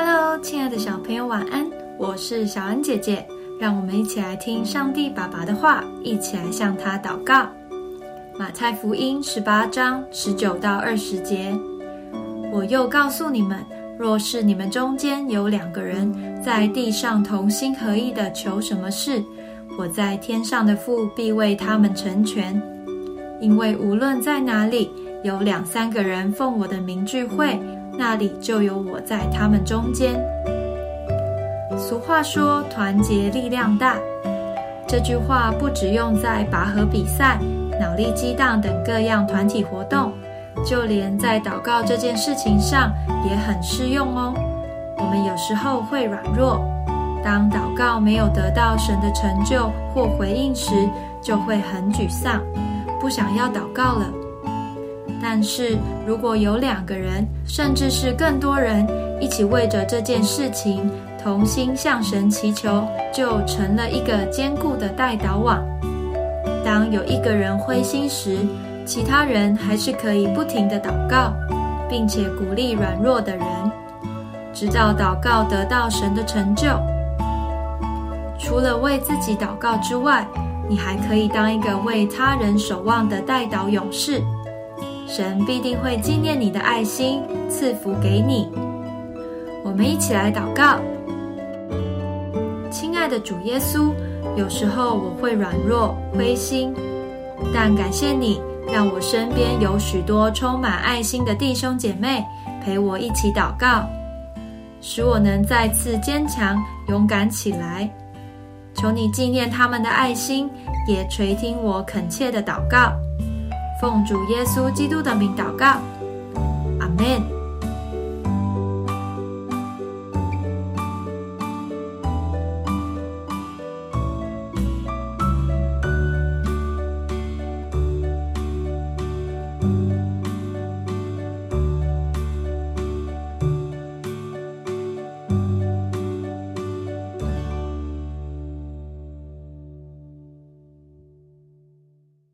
Hello，亲爱的小朋友，晚安！我是小恩姐姐，让我们一起来听上帝爸爸的话，一起来向他祷告。马太福音十八章十九到二十节，我又告诉你们，若是你们中间有两个人在地上同心合意的求什么事，我在天上的父必为他们成全。因为无论在哪里有两三个人奉我的名聚会，那里就有我在他们中间。俗话说：“团结力量大。”这句话不只用在拔河比赛、脑力激荡等各样团体活动，就连在祷告这件事情上也很适用哦。我们有时候会软弱，当祷告没有得到神的成就或回应时，就会很沮丧。不想要祷告了，但是如果有两个人，甚至是更多人一起为着这件事情同心向神祈求，就成了一个坚固的带导网。当有一个人灰心时，其他人还是可以不停的祷告，并且鼓励软弱的人，直到祷告得到神的成就。除了为自己祷告之外，你还可以当一个为他人守望的代祷勇士，神必定会纪念你的爱心，赐福给你。我们一起来祷告，亲爱的主耶稣，有时候我会软弱、灰心，但感谢你，让我身边有许多充满爱心的弟兄姐妹陪我一起祷告，使我能再次坚强、勇敢起来。求你纪念他们的爱心，也垂听我恳切的祷告。奉主耶稣基督的名祷告，阿门。